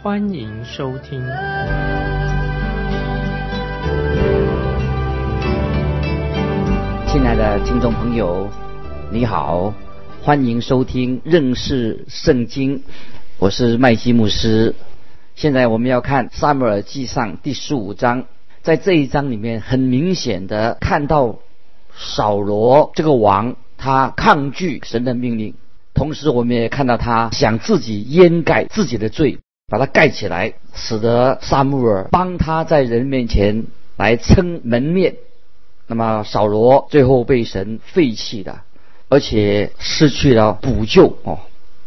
欢迎收听。亲爱的听众朋友，你好，欢迎收听认识圣经，我是麦基牧师。现在我们要看撒母耳记上第十五章，在这一章里面，很明显的看到扫罗这个王，他抗拒神的命令，同时我们也看到他想自己掩盖自己的罪，把它盖起来，使得撒母耳帮他在人面前来撑门面。那么扫罗最后被神废弃的，而且失去了补救哦，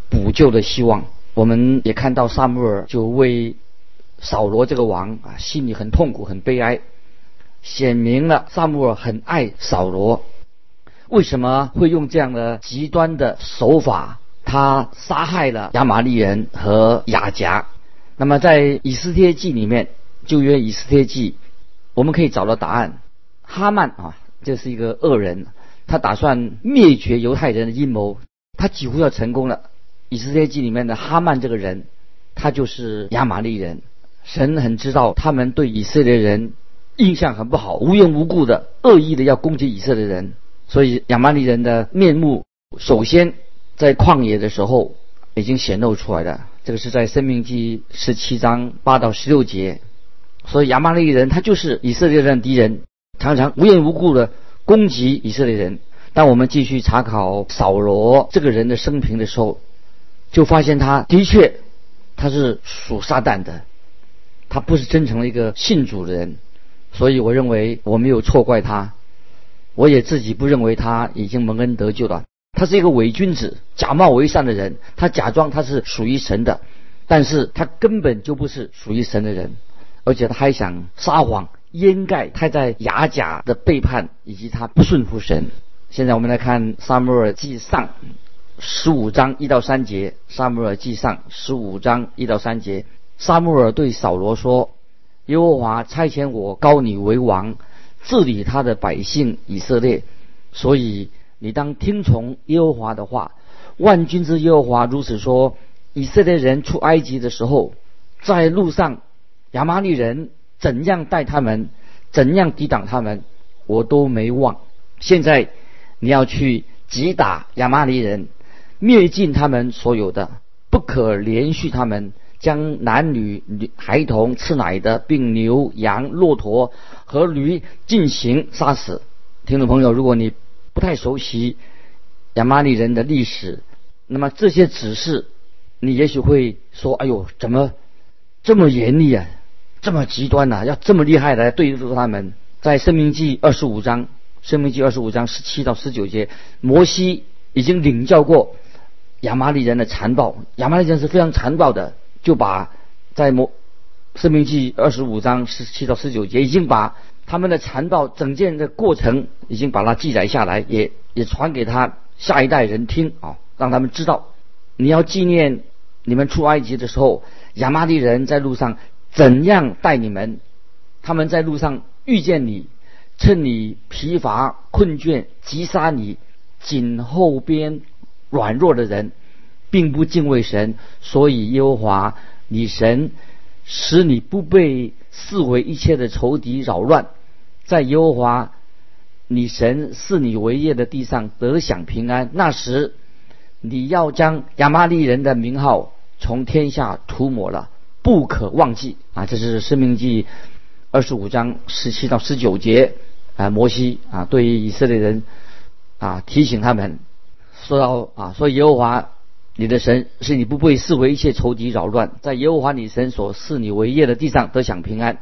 补救的希望。我们也看到萨母尔就为扫罗这个王啊，心里很痛苦、很悲哀，显明了萨母尔很爱扫罗。为什么会用这样的极端的手法？他杀害了亚玛利人和雅甲。那么在以斯帖记里面，旧约以斯帖记，我们可以找到答案。哈曼啊，这是一个恶人，他打算灭绝犹太人的阴谋，他几乎要成功了。以色列记里面的哈曼这个人，他就是亚玛利人。神很知道他们对以色列人印象很不好，无缘无故的恶意的要攻击以色列人，所以亚玛利人的面目首先在旷野的时候已经显露出来了。这个是在生命记十七章八到十六节，所以亚玛利人他就是以色列人的敌人。常常无缘无故的攻击以色列人。当我们继续查考扫罗这个人的生平的时候，就发现他的确他是属撒旦的，他不是真诚的一个信主的人。所以我认为我没有错怪他，我也自己不认为他已经蒙恩得救了。他是一个伪君子，假冒为善的人。他假装他是属于神的，但是他根本就不是属于神的人，而且他还想撒谎。掩盖他在雅甲的背叛以及他不顺服神。现在我们来看《撒母耳记上》十五章一到三节，《撒母耳记上》十五章一到三节，撒母耳对扫罗说：“耶和华差遣我高你为王，治理他的百姓以色列，所以你当听从耶和华的话。万军之耶和华如此说：以色列人出埃及的时候，在路上亚玛利人。”怎样待他们，怎样抵挡他们，我都没忘。现在你要去击打亚玛利人，灭尽他们所有的，不可连续他们，将男女、孩童、吃奶的，并牛、羊、骆驼和驴进行杀死。听众朋友，如果你不太熟悉亚玛利人的历史，那么这些指示，你也许会说：“哎呦，怎么这么严厉啊？”这么极端呐，要这么厉害来对付他们，在《生命记》二十五章，《生命记》二十五章十七到十九节，摩西已经领教过亚玛利人的残暴，亚玛利人是非常残暴的，就把在摩《生命记》二十五章十七到十九节，已经把他们的残暴整件的过程，已经把它记载下来，也也传给他下一代人听啊，让他们知道，你要纪念你们出埃及的时候，亚玛利人在路上。怎样待你们？他们在路上遇见你，趁你疲乏困倦，击杀你颈后边软弱的人，并不敬畏神，所以耶和华你神使你不被视为一切的仇敌扰乱，在耶和华你神视你为业的地上得享平安。那时你要将亚玛利人的名号从天下涂抹了。不可忘记啊！这是《生命记》二十五章十七到十九节啊，摩西啊，对于以色列人啊，提醒他们说到啊，说耶和华你的神是你不被视为一切仇敌扰乱，在耶和华你神所赐你为业的地上得享平安。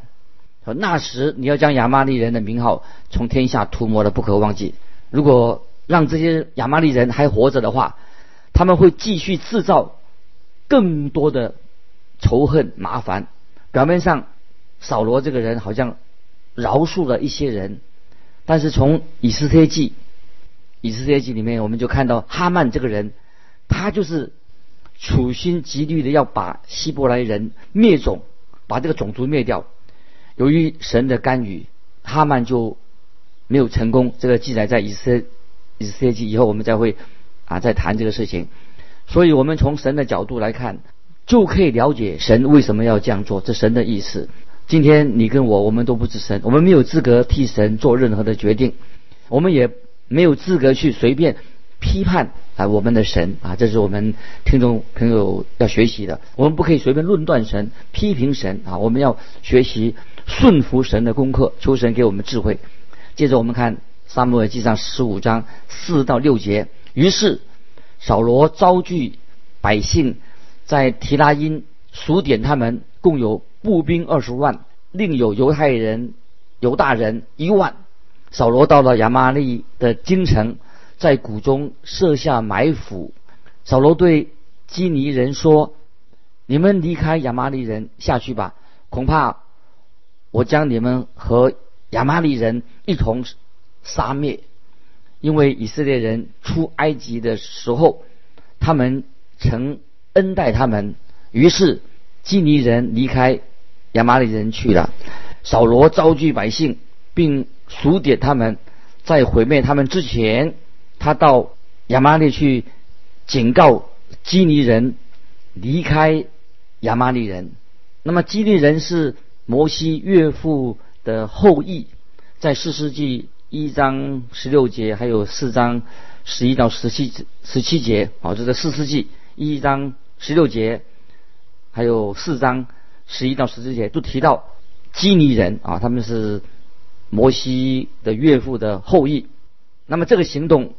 那时你要将亚玛利人的名号从天下涂抹了，不可忘记。如果让这些亚玛利人还活着的话，他们会继续制造更多的。仇恨麻烦，表面上扫罗这个人好像饶恕了一些人，但是从以斯帖记，以斯帖记里面我们就看到哈曼这个人，他就是处心积虑的要把希伯来人灭种，把这个种族灭掉。由于神的干预，哈曼就没有成功。这个记载在以斯以斯帖记以后，我们再会啊再谈这个事情。所以我们从神的角度来看，就可以了解神为什么要这样做，这神的意思。今天你跟我，我们都不是神，我们没有资格替神做任何的决定，我们也没有资格去随便批判啊我们的神啊，这是我们听众朋友要学习的。我们不可以随便论断神、批评神啊，我们要学习顺服神的功课，求神给我们智慧。接着我们看撒母耳记上十五章四到六节，于是。扫罗招聚百姓，在提拉因数点他们，共有步兵二十万，另有犹太人、犹大人一万。扫罗到了亚玛利的京城，在谷中设下埋伏。扫罗对基尼人说：“你们离开亚玛利人下去吧，恐怕我将你们和亚玛利人一同杀灭。”因为以色列人出埃及的时候，他们曾恩待他们，于是基尼人离开亚玛利人去了。扫罗召集百姓，并数点他们，在毁灭他们之前，他到亚玛利去警告基尼人离开亚玛利人。那么基尼人是摩西岳父的后裔，在四世纪。一章十六节，还有四章十一到十七十七节，啊，这是四世纪一章十六节，还有四章十一到十七节，都提到基尼人啊，他们是摩西的岳父的后裔。那么这个行动，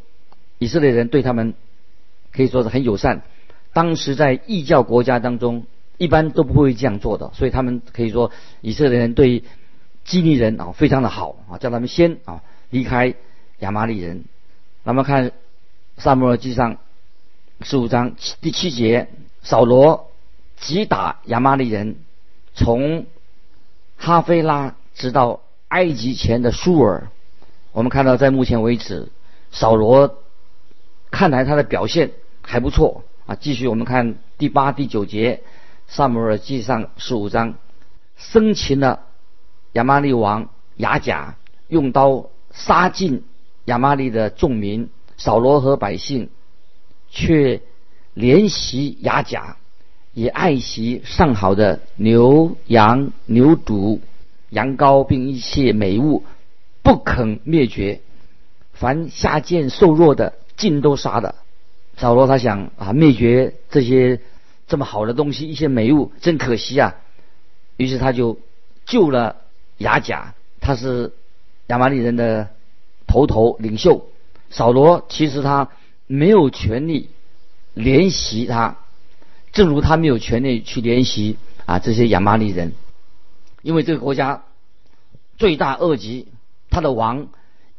以色列人对他们可以说是很友善。当时在异教国家当中，一般都不会这样做的，所以他们可以说以色列人对基尼人啊非常的好啊，叫他们先啊。离开亚玛利人，那么看萨母尔记上十五章第七节，扫罗击打亚玛利人，从哈菲拉直到埃及前的舒尔。我们看到在目前为止，扫罗看来他的表现还不错啊。继续我们看第八、第九节，萨母尔记上十五章，生擒了亚玛利王雅甲，用刀。杀尽亚玛利的众民，扫罗和百姓却怜惜雅甲，也爱惜上好的牛羊、牛犊、羊羔，并一切美物，不肯灭绝。凡下贱瘦弱的，尽都杀了。扫罗他想啊，灭绝这些这么好的东西，一些美物，真可惜啊。于是他就救了雅甲，他是。亚玛利人的头头领袖扫罗，其实他没有权利联系他，正如他没有权利去联系啊这些亚玛利人，因为这个国家罪大恶极，他的王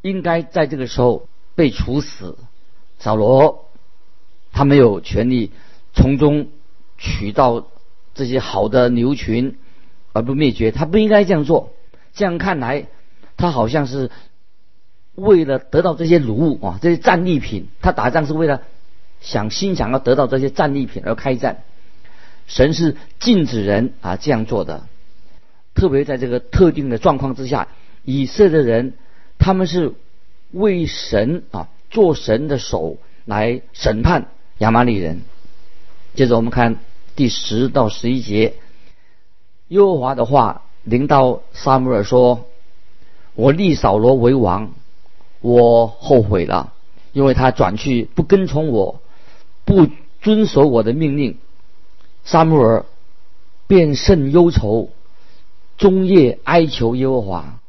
应该在这个时候被处死。扫罗他没有权利从中取到这些好的牛群而不灭绝，他不应该这样做。这样看来。他好像是为了得到这些奴物啊，这些战利品。他打仗是为了想心想要得到这些战利品而开战。神是禁止人啊这样做的，特别在这个特定的状况之下，以色列人他们是为神啊做神的手来审判亚玛利人。接着我们看第十到十一节，耶和华的话临到撒母耳说。我立扫罗为王，我后悔了，因为他转去不跟从我，不遵守我的命令。沙穆尔便甚忧愁，终夜哀求耶和华。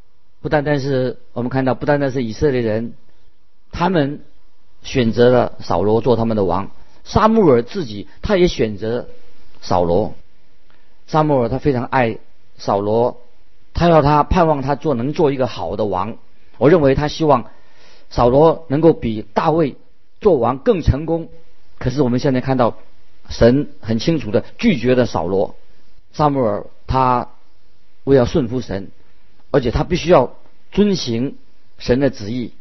不单单是我们看到，不单单是以色列人，他们选择了扫罗做他们的王。沙穆尔自己他也选择扫罗。萨穆尔他非常爱扫罗。他要他盼望他做能做一个好的王，我认为他希望扫罗能够比大卫做王更成功。可是我们现在看到，神很清楚的拒绝了扫罗。萨母尔他为要顺服神，而且他必须要遵行神的旨意。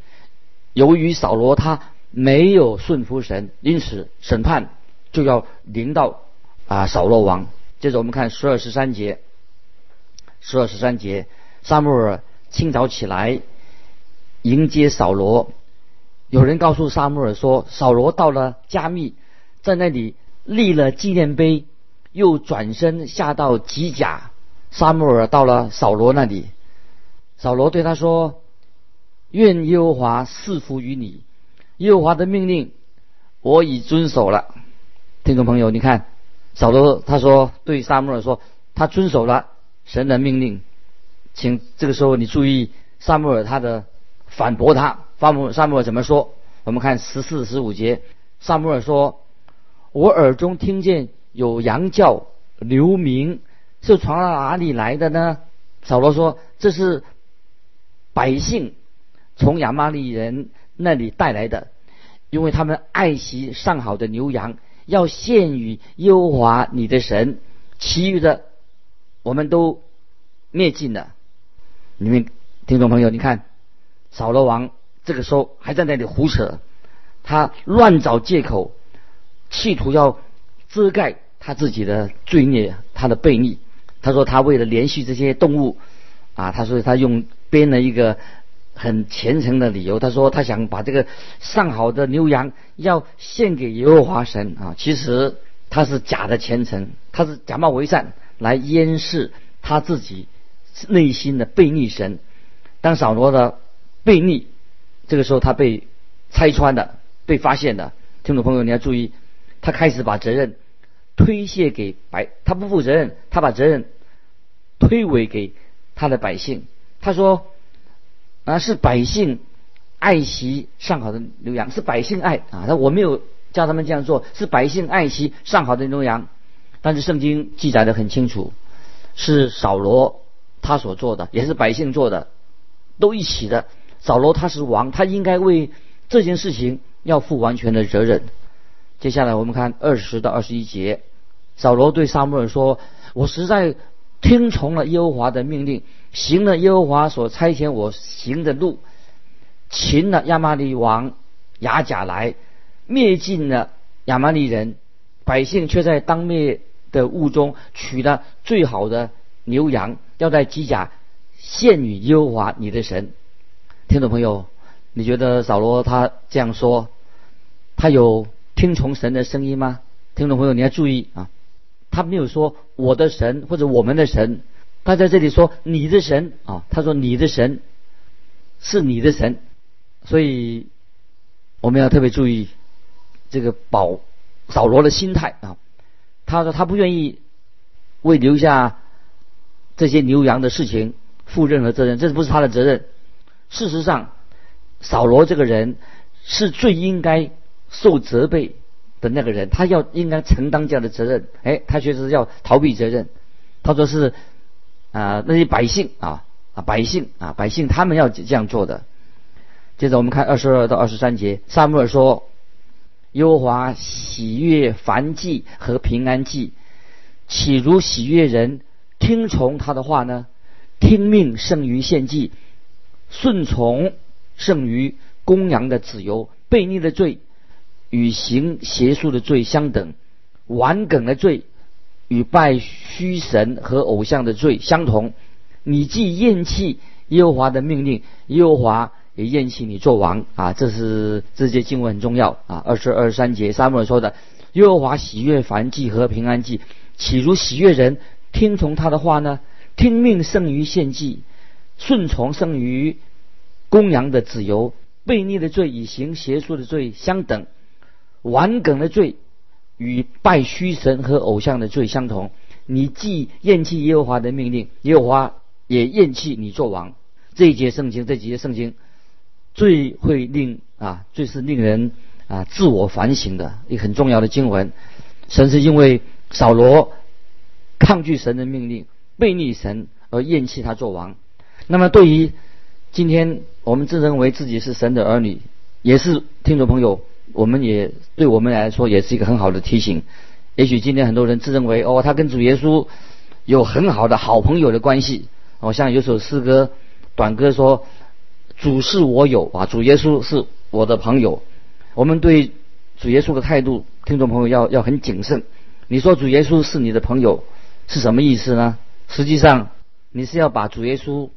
由于扫罗他没有顺服神，因此审判就要临到啊扫罗王。接着我们看十二十三节，十二十三节，撒母耳清早起来迎接扫罗。有人告诉撒母耳说，扫罗到了加密，在那里立了纪念碑，又转身下到吉甲。撒母耳到了扫罗那里，扫罗对他说。愿耶和华赐福于你，耶和华的命令我已遵守了。听众朋友，你看，扫罗他说对撒母耳说，他遵守了神的命令。请这个时候你注意撒母耳他的反驳他，撒母撒母耳怎么说？我们看十四十五节，撒母耳说：“我耳中听见有羊叫流鸣，是从哪里来的呢？”扫罗说：“这是百姓。”从亚玛利人那里带来的，因为他们爱惜上好的牛羊，要献与耶和华你的神。其余的，我们都灭尽了。你们听众朋友，你看，扫罗王这个时候还在那里胡扯，他乱找借口，企图要遮盖他自己的罪孽，他的悖逆。他说他为了连续这些动物，啊，他说他用编了一个。很虔诚的理由，他说他想把这个上好的牛羊要献给耶和华神啊，其实他是假的虔诚，他是假冒为善来掩饰他自己内心的悖逆神。当扫罗的悖逆，这个时候他被拆穿的，被发现的。听众朋友你要注意，他开始把责任推卸给白，他不负责任，他把责任推诿给他的百姓。他说。啊，是百姓爱惜上好的牛羊，是百姓爱啊。他我没有叫他们这样做，是百姓爱惜上好的牛羊。但是圣经记载的很清楚，是扫罗他所做的，也是百姓做的，都一起的。扫罗他是王，他应该为这件事情要负完全的责任。接下来我们看二十到二十一节，扫罗对撒母耳说：“我实在听从了耶和华的命令。”行了耶和华所差遣我行的路，擒了亚玛利王亚甲来，灭尽了亚玛利人，百姓却在当灭的雾中取了最好的牛羊，要在基甲献与耶和华你的神。听众朋友，你觉得扫罗他这样说，他有听从神的声音吗？听众朋友，你要注意啊，他没有说我的神或者我们的神。他在这里说你的神啊，他说你的神是你的神，所以我们要特别注意这个保扫罗的心态啊。他说他不愿意为留下这些牛羊的事情负任何责任，这不是他的责任。事实上，扫罗这个人是最应该受责备的那个人，他要应该承担这样的责任。哎，他确实要逃避责任。他说是。啊，那些百姓啊啊，百姓啊，百姓他们要这样做的。接着我们看二十二到二十三节，萨母尔说：“耶和华喜悦凡祭和平安祭，岂如喜悦人听从他的话呢？听命胜于献祭，顺从胜于公羊的自由。悖逆的罪与行邪术的罪相等，顽梗的罪。”与拜虚神和偶像的罪相同，你既厌弃耶和华的命令，耶和华也厌弃你做王啊！这是这些经文很重要啊。二十二三节，撒母耳说的，耶和华喜悦凡祭和平安祭，岂如喜悦人听从他的话呢？听命胜于献祭，顺从胜于公羊的自由。悖逆的罪与行邪术的罪相等，顽梗的罪。与拜虚神和偶像的罪相同，你既厌弃耶和华的命令，耶和华也厌弃你做王。这一节圣经，这几节圣经最会令啊，最是令人啊自我反省的一个很重要的经文。神是因为扫罗抗拒神的命令，背逆神而厌弃他做王。那么对于今天我们自认为自己是神的儿女，也是听众朋友。我们也对我们来说也是一个很好的提醒。也许今天很多人自认为哦，他跟主耶稣有很好的好朋友的关系。哦，像有首诗歌短歌说：“主是我友啊，主耶稣是我的朋友。”我们对主耶稣的态度，听众朋友要要很谨慎。你说主耶稣是你的朋友，是什么意思呢？实际上，你是要把主耶稣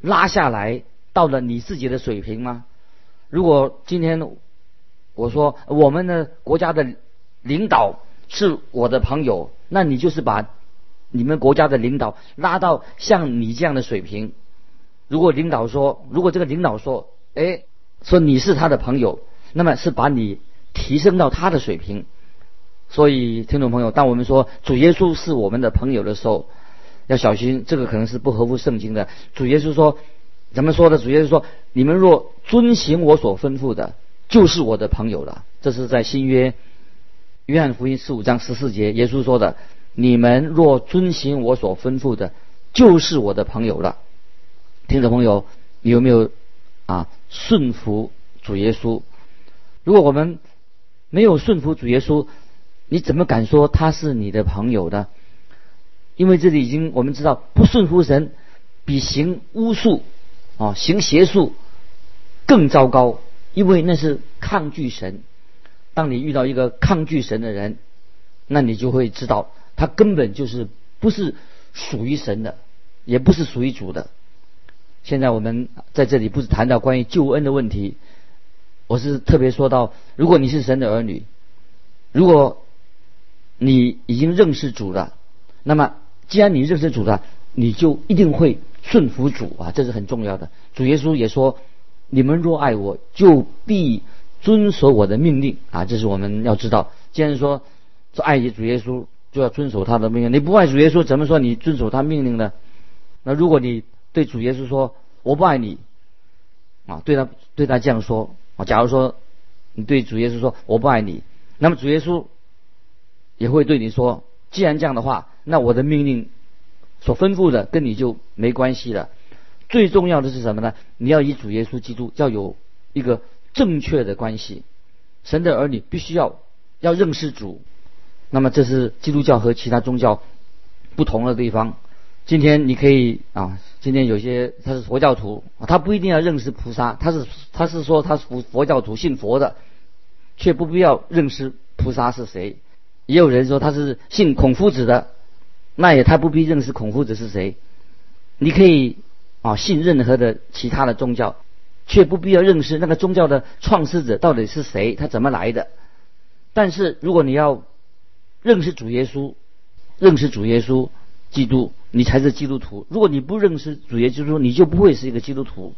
拉下来到了你自己的水平吗？如果今天我说我们的国家的领导是我的朋友，那你就是把你们国家的领导拉到像你这样的水平。如果领导说，如果这个领导说，哎，说你是他的朋友，那么是把你提升到他的水平。所以，听众朋友，当我们说主耶稣是我们的朋友的时候，要小心，这个可能是不合乎圣经的。主耶稣说，怎么说的？主耶稣说：“你们若遵行我所吩咐的，就是我的朋友了。”这是在新约约翰福音十五章十四节，耶稣说的：“你们若遵行我所吩咐的，就是我的朋友了。”听众朋友，你有没有啊顺服主耶稣？如果我们没有顺服主耶稣，你怎么敢说他是你的朋友呢？因为这里已经我们知道，不顺服神比行巫术啊、行邪术更糟糕，因为那是抗拒神。当你遇到一个抗拒神的人，那你就会知道他根本就是不是属于神的，也不是属于主的。现在我们在这里不是谈到关于救恩的问题，我是特别说到，如果你是神的儿女，如果你已经认识主了，那么既然你认识主了，你就一定会顺服主啊，这是很重要的。主耶稣也说：“你们若爱我，就必遵守我的命令啊。”这是我们要知道。既然说这爱主耶稣，就要遵守他的命令。你不爱主耶稣，怎么说你遵守他命令呢？那如果你对主耶稣说我不爱你啊，对他对他这样说啊，假如说你对主耶稣说我不爱你，那么主耶稣。也会对你说：“既然这样的话，那我的命令所吩咐的跟你就没关系了。最重要的是什么呢？你要以主耶稣基督要有一个正确的关系。神的儿女必须要要认识主。那么这是基督教和其他宗教不同的地方。今天你可以啊，今天有些他是佛教徒，他不一定要认识菩萨，他是他是说他是佛佛教徒，信佛的，却不必要认识菩萨是谁。”也有人说他是信孔夫子的，那也他不必认识孔夫子是谁。你可以啊信任何的其他的宗教，却不必要认识那个宗教的创始者到底是谁，他怎么来的。但是如果你要认识主耶稣，认识主耶稣基督，你才是基督徒。如果你不认识主耶稣，你就不会是一个基督徒，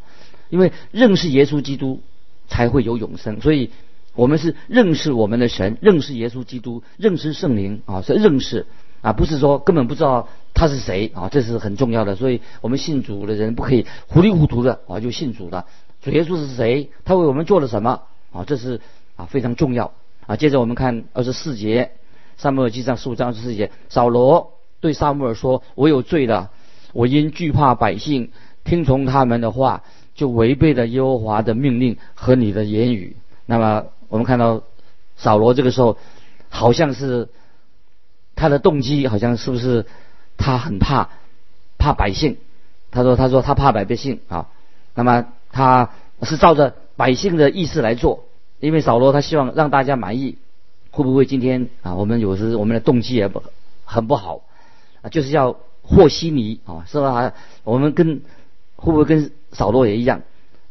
因为认识耶稣基督才会有永生。所以。我们是认识我们的神，认识耶稣基督，认识圣灵啊，是认识啊，不是说根本不知道他是谁啊，这是很重要的。所以我们信主的人不可以糊里糊涂的啊就信主了。主耶稣是谁？他为我们做了什么啊？这是啊非常重要啊。接着我们看二十四节，撒母耳记上十五章二十四节，扫罗对撒母耳说：“我有罪了，我因惧怕百姓，听从他们的话，就违背了耶和华的命令和你的言语。”那么。我们看到扫罗这个时候，好像是他的动机，好像是不是他很怕怕百姓？他说：“他说他怕百姓啊。”那么他是照着百姓的意思来做，因为扫罗他希望让大家满意。会不会今天啊？我们有时我们的动机也不很不好啊，就是要和稀泥啊，是吧？我们跟会不会跟扫罗也一样？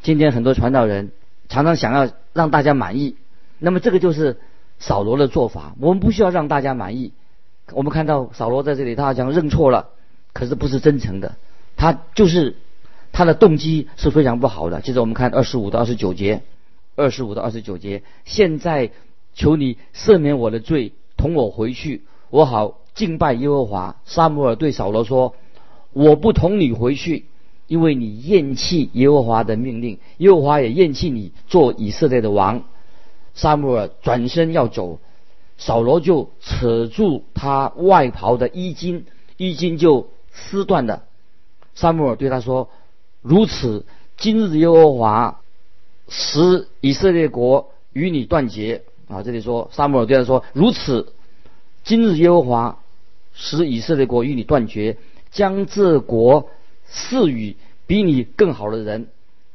今天很多传道人常常想要让大家满意。那么这个就是扫罗的做法。我们不需要让大家满意。我们看到扫罗在这里，他好像认错了，可是不是真诚的。他就是他的动机是非常不好的。接着我们看二十五到二十九节，二十五到二十九节。现在求你赦免我的罪，同我回去，我好敬拜耶和华。撒母耳对扫罗说：“我不同你回去，因为你厌弃耶和华的命令，耶和华也厌弃你做以色列的王。”萨母尔转身要走，扫罗就扯住他外袍的衣襟，衣襟就撕断了。萨母尔对他说：“如此，今日耶和华使以色列国与你断绝。”啊，这里说萨母尔对他说：“如此，今日耶和华使以色列国与你断绝，将这国赐予比你更好的人。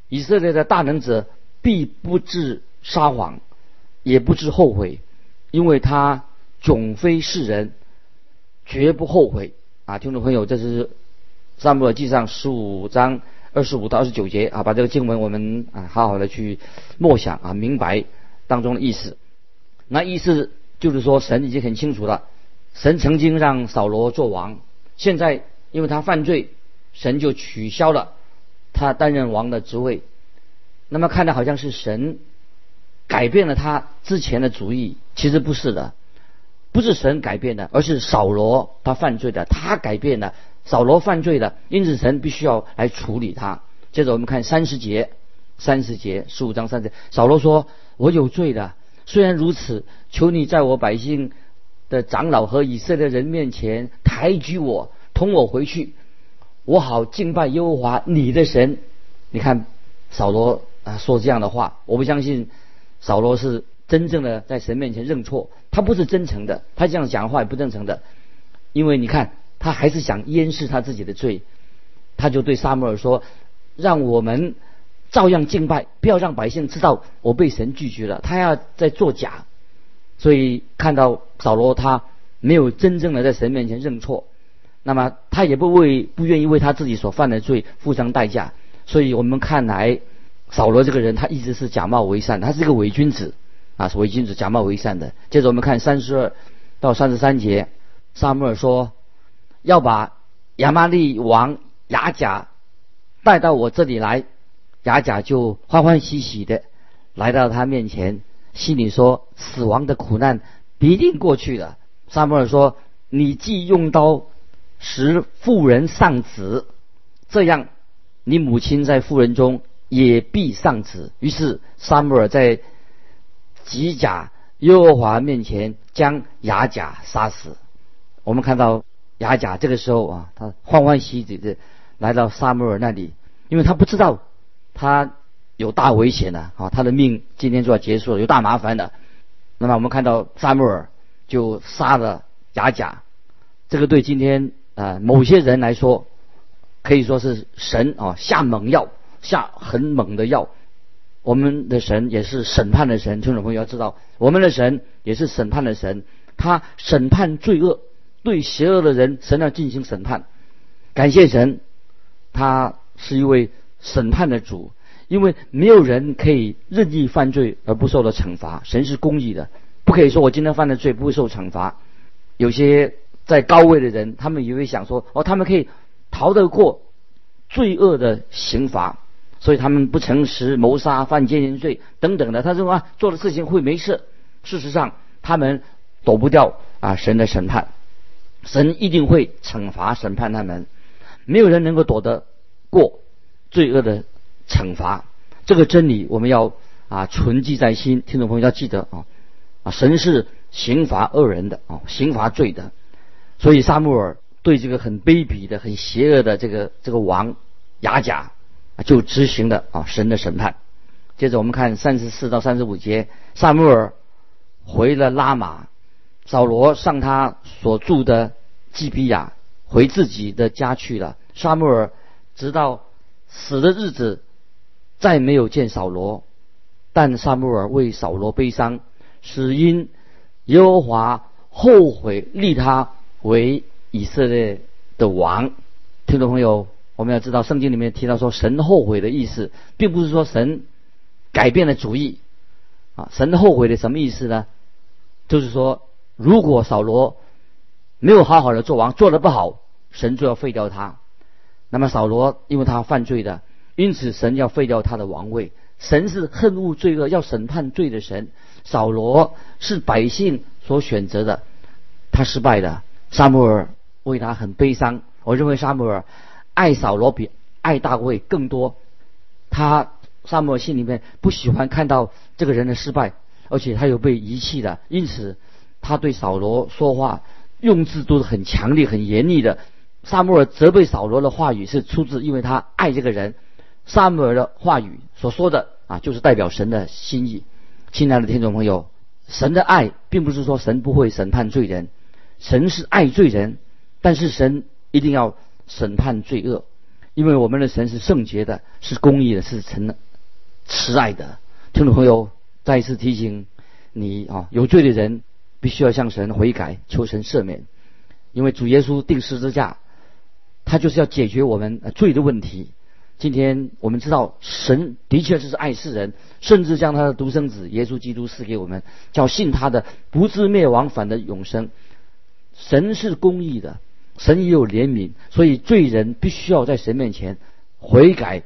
以色列的大能者必不致撒谎，也不致后悔，因为他迥非世人，绝不后悔。啊，听众朋友，这是《撒母耳记上》十五章二十五到二十九节啊，把这个经文我们啊好好的去默想啊，明白当中的意思。那意思就是说，神已经很清楚了，神曾经让扫罗做王，现在因为他犯罪，神就取消了他担任王的职位。那么看的好像是神改变了他之前的主意，其实不是的。不是神改变的，而是扫罗他犯罪的，他改变了扫罗犯罪的，因此神必须要来处理他。接着我们看三十节，三十节十五章三十节，扫罗说：“我有罪的，虽然如此，求你在我百姓的长老和以色列人面前抬举我，同我回去，我好敬拜耶和华你的神。”你看扫罗啊说这样的话，我不相信扫罗是。真正的在神面前认错，他不是真诚的，他这样讲话也不真诚的，因为你看他还是想掩饰他自己的罪，他就对撒母耳说：“让我们照样敬拜，不要让百姓知道我被神拒绝了。”他要在作假，所以看到扫罗他没有真正的在神面前认错，那么他也不为不愿意为他自己所犯的罪付上代价，所以我们看来扫罗这个人他一直是假冒为善，他是一个伪君子。啊，伪君子，假冒为善的。接着我们看三十二到三十三节，萨母尔说要把亚玛利王雅甲带到我这里来，雅甲就欢欢喜喜的来到他面前，心里说死亡的苦难必定过去了。萨母尔说：“你既用刀使妇人丧子，这样你母亲在妇人中也必丧子。”于是萨母尔在。吉甲耶和华面前将雅甲杀死。我们看到雅甲这个时候啊，他欢欢喜喜的来到撒母耳那里，因为他不知道他有大危险的啊，他的命今天就要结束了，有大麻烦的。那么我们看到撒母耳就杀了雅甲，这个对今天啊某些人来说可以说是神啊下猛药，下很猛的药。我们的神也是审判的神，听众朋友要知道，我们的神也是审判的神，他审判罪恶，对邪恶的人，神要进行审判。感谢神，他是一位审判的主，因为没有人可以任意犯罪而不受到惩罚，神是公义的，不可以说我今天犯的罪不会受惩罚。有些在高位的人，他们以为想说，哦，他们可以逃得过罪恶的刑罚。所以他们不诚实、谋杀、犯奸淫罪等等的，他说啊，做的事情会没事。事实上，他们躲不掉啊神的审判，神一定会惩罚审判他们。没有人能够躲得过罪恶的惩罚。这个真理我们要啊存记在心，听众朋友要记得啊啊，神是刑罚恶人的啊，刑罚罪的。所以萨穆尔对这个很卑鄙的、很邪恶的这个这个王雅甲。就执行了啊神的审判。接着我们看三十四到三十五节，萨穆尔回了拉玛，扫罗上他所住的基比亚，回自己的家去了。萨穆尔直到死的日子，再没有见扫罗。但萨穆尔为扫罗悲伤，是因耶和华后悔立他为以色列的王。听众朋友。我们要知道，圣经里面提到说，神后悔的意思，并不是说神改变了主意啊。神后悔的什么意思呢？就是说，如果扫罗没有好好的做王，做的不好，神就要废掉他。那么扫罗因为他犯罪的，因此神要废掉他的王位。神是恨恶罪恶、要审判罪的神。扫罗是百姓所选择的，他失败的。沙母尔为他很悲伤。我认为沙母尔。爱扫罗比爱大卫更多，他萨摩心里面不喜欢看到这个人的失败，而且他有被遗弃的，因此他对扫罗说话用字都是很强烈、很严厉的。萨摩尔责备扫罗的话语是出自，因为他爱这个人。萨摩尔的话语所说的啊，就是代表神的心意。亲爱的听众朋友，神的爱并不是说神不会审判罪人，神是爱罪人，但是神一定要审判罪恶，因为我们的神是圣洁的，是公义的，是诚的慈爱的。听众朋友，再一次提醒你啊，有罪的人必须要向神悔改，求神赦免，因为主耶稣定十字架，他就是要解决我们罪的问题。今天我们知道，神的确是爱世人，甚至将他的独生子耶稣基督赐给我们，叫信他的不至灭亡，反的永生。神是公义的，神也有怜悯，所以罪人必须要在神面前悔改，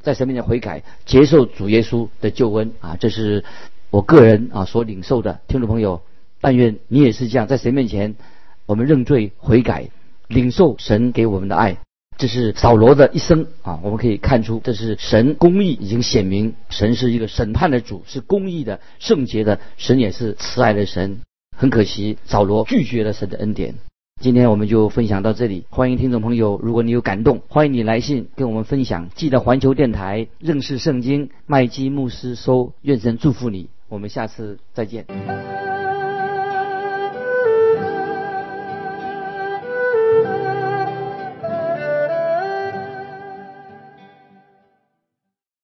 在神面前悔改，接受主耶稣的救恩啊！这是我个人啊所领受的。听众朋友，但愿你也是这样，在神面前我们认罪悔改，领受神给我们的爱。这是扫罗的一生啊，我们可以看出，这是神公义已经显明，神是一个审判的主，是公义的、圣洁的，神也是慈爱的神。很可惜，扫罗拒绝了神的恩典。今天我们就分享到这里，欢迎听众朋友，如果你有感动，欢迎你来信跟我们分享。记得环球电台认识圣经麦基牧师收，愿神祝福你，我们下次再见。